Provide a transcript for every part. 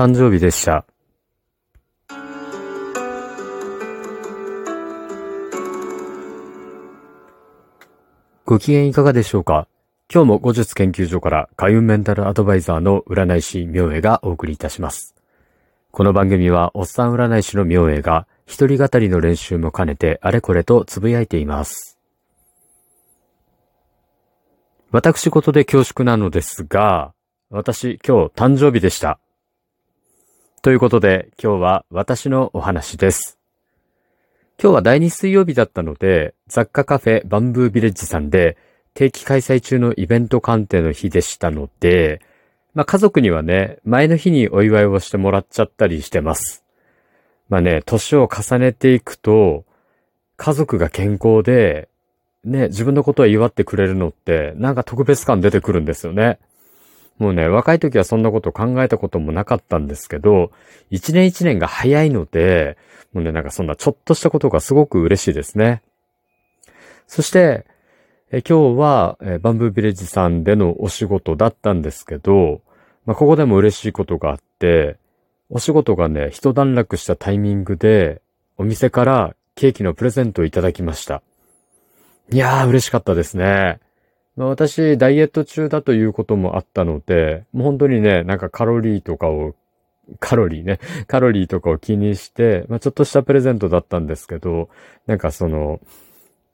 誕生日でした。ご機嫌いかがでしょうか？今日も後日研究所から開運メンタルアドバイザーの占い師明恵がお送りいたします。この番組はおっさん占い師の明恵が一人語りの練習も兼ねてあれこれとつぶやいています。私事で恐縮なのですが、私今日誕生日でした。ということで今日は私のお話です。今日は第2水曜日だったので、雑貨カフェバンブービレッジさんで定期開催中のイベント鑑定の日でしたので、まあ家族にはね、前の日にお祝いをしてもらっちゃったりしてます。まあね、年を重ねていくと、家族が健康で、ね、自分のことを祝ってくれるのって、なんか特別感出てくるんですよね。もうね、若い時はそんなこと考えたこともなかったんですけど、一年一年が早いので、もうね、なんかそんなちょっとしたことがすごく嬉しいですね。そして、え今日は、えバンブービレッジさんでのお仕事だったんですけど、まあ、ここでも嬉しいことがあって、お仕事がね、一段落したタイミングで、お店からケーキのプレゼントをいただきました。いやー、嬉しかったですね。まあ、私、ダイエット中だということもあったので、もう本当にね、なんかカロリーとかを、カロリーね、カロリーとかを気にして、まあ、ちょっとしたプレゼントだったんですけど、なんかその、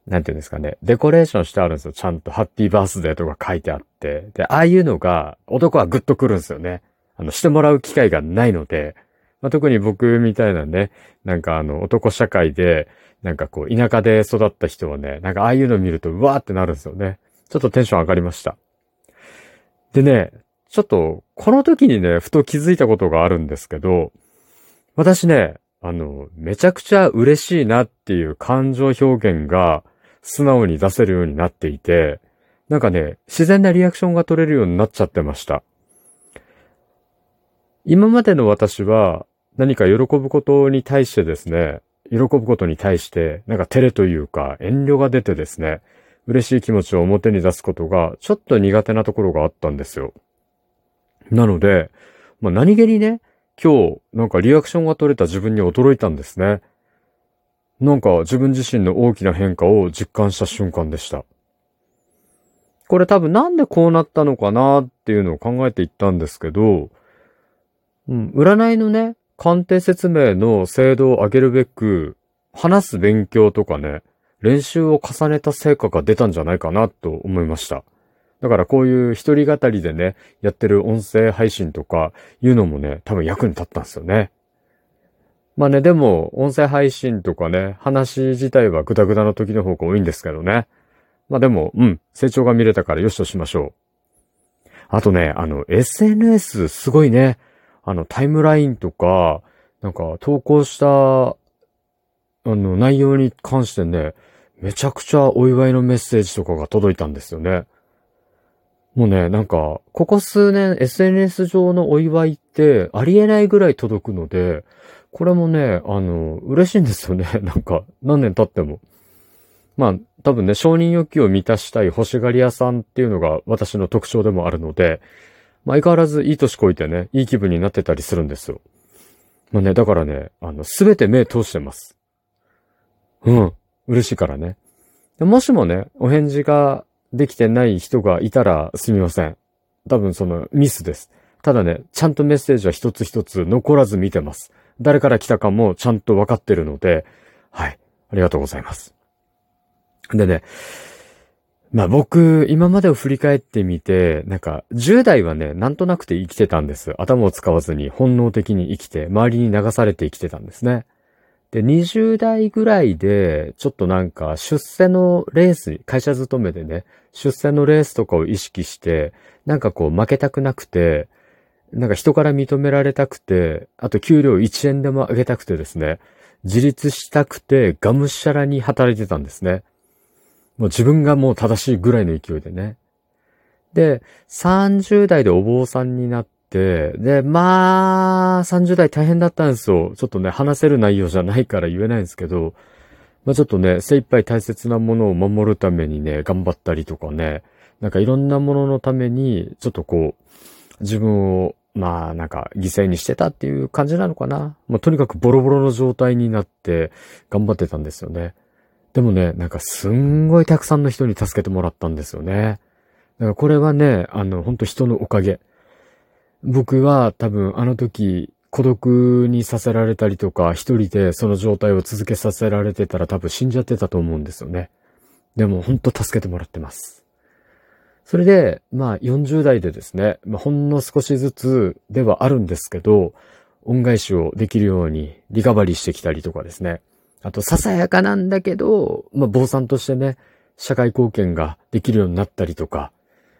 なんていうんですかね、デコレーションしてあるんですよ。ちゃんとハッピーバースデーとか書いてあって。で、ああいうのが、男はグッとくるんですよね。あの、してもらう機会がないので、まあ、特に僕みたいなね、なんかあの、男社会で、なんかこう、田舎で育った人はね、なんかああいうの見ると、うわーってなるんですよね。ちょっとテンション上がりました。でね、ちょっと、この時にね、ふと気づいたことがあるんですけど、私ね、あの、めちゃくちゃ嬉しいなっていう感情表現が素直に出せるようになっていて、なんかね、自然なリアクションが取れるようになっちゃってました。今までの私は何か喜ぶことに対してですね、喜ぶことに対して、なんか照れというか遠慮が出てですね、嬉しい気持ちを表に出すことがちょっと苦手なところがあったんですよ。なので、まあ、何気にね、今日なんかリアクションが取れた自分に驚いたんですね。なんか自分自身の大きな変化を実感した瞬間でした。これ多分なんでこうなったのかなっていうのを考えていったんですけど、うん、占いのね、鑑定説明の精度を上げるべく、話す勉強とかね、練習を重ねた成果が出たんじゃないかなと思いました。だからこういう一人語りでね、やってる音声配信とかいうのもね、多分役に立ったんですよね。まあね、でも、音声配信とかね、話自体はグダグダの時の方が多いんですけどね。まあでも、うん、成長が見れたからよしとしましょう。あとね、あの、SNS すごいね、あの、タイムラインとか、なんか、投稿した、あの、内容に関してね、めちゃくちゃお祝いのメッセージとかが届いたんですよね。もうね、なんか、ここ数年 SNS 上のお祝いってありえないぐらい届くので、これもね、あの、嬉しいんですよね。なんか、何年経っても。まあ、多分ね、承認欲求を満たしたい欲しがり屋さんっていうのが私の特徴でもあるので、まあ、相変わらずいい年こいてね、いい気分になってたりするんですよ。まあね、だからね、あの、すべて目通してます。うん。嬉しいからね。もしもね、お返事ができてない人がいたらすみません。多分そのミスです。ただね、ちゃんとメッセージは一つ一つ残らず見てます。誰から来たかもちゃんと分かってるので、はい。ありがとうございます。でね、まあ僕、今までを振り返ってみて、なんか、10代はね、なんとなくて生きてたんです。頭を使わずに本能的に生きて、周りに流されて生きてたんですね。で、20代ぐらいで、ちょっとなんか、出世のレース、会社勤めでね、出世のレースとかを意識して、なんかこう、負けたくなくて、なんか人から認められたくて、あと給料1円でも上げたくてですね、自立したくて、がむしゃらに働いてたんですね。もう自分がもう正しいぐらいの勢いでね。で、30代でお坊さんになっ、で、まあ、30代大変だったんですよ。ちょっとね、話せる内容じゃないから言えないんですけど、まあちょっとね、精一杯大切なものを守るためにね、頑張ったりとかね、なんかいろんなもののために、ちょっとこう、自分をまあなんか犠牲にしてたっていう感じなのかな。まあとにかくボロボロの状態になって頑張ってたんですよね。でもね、なんかすんごいたくさんの人に助けてもらったんですよね。だからこれはね、あの、本当人のおかげ。僕は多分あの時孤独にさせられたりとか、一人でその状態を続けさせられてたら多分死んじゃってたと思うんですよね。でも本当助けてもらってます。それで、まあ40代でですね、まあ、ほんの少しずつではあるんですけど、恩返しをできるようにリカバリーしてきたりとかですね。あと、ささやかなんだけど、まあ、坊さんとしてね、社会貢献ができるようになったりとか、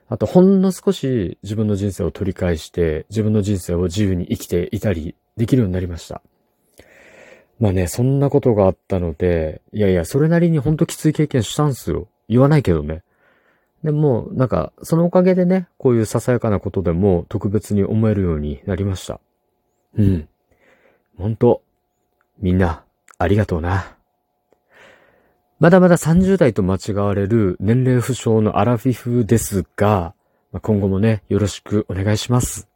あと、ほんの少し自分の人生を取り返して、自分の人生を自由に生きていたりできるようになりました。まあね、そんなことがあったので、いやいや、それなりにほんときつい経験したんすよ。言わないけどね。でも、なんか、そのおかげでね、こういうささやかなことでも特別に思えるようになりました。うん。ほんと、みんな、ありがとうな。まだまだ30代と間違われる年齢不詳のアラフィフですが、今後もね、よろしくお願いします。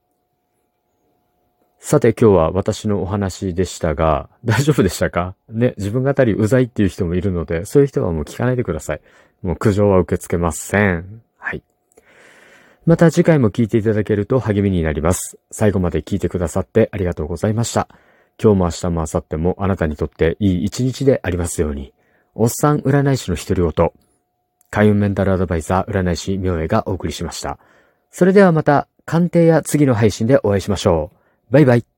さて今日は私のお話でしたが、大丈夫でしたか？ね、自分語りうざいっていう人もいるので、そういう人はもう聞かないでください。もう苦情は受け付けません。はい。また次回も聞いていただけると励みになります。最後まで聞いてくださってありがとうございました。今日も明日も明後日もあなたにとっていい一日でありますように。おっさん占い師の一人ごと。開運メンタルアドバイザー占い師明恵がお送りしました。それではまた鑑定や次の配信でお会いしましょう。バイバイ。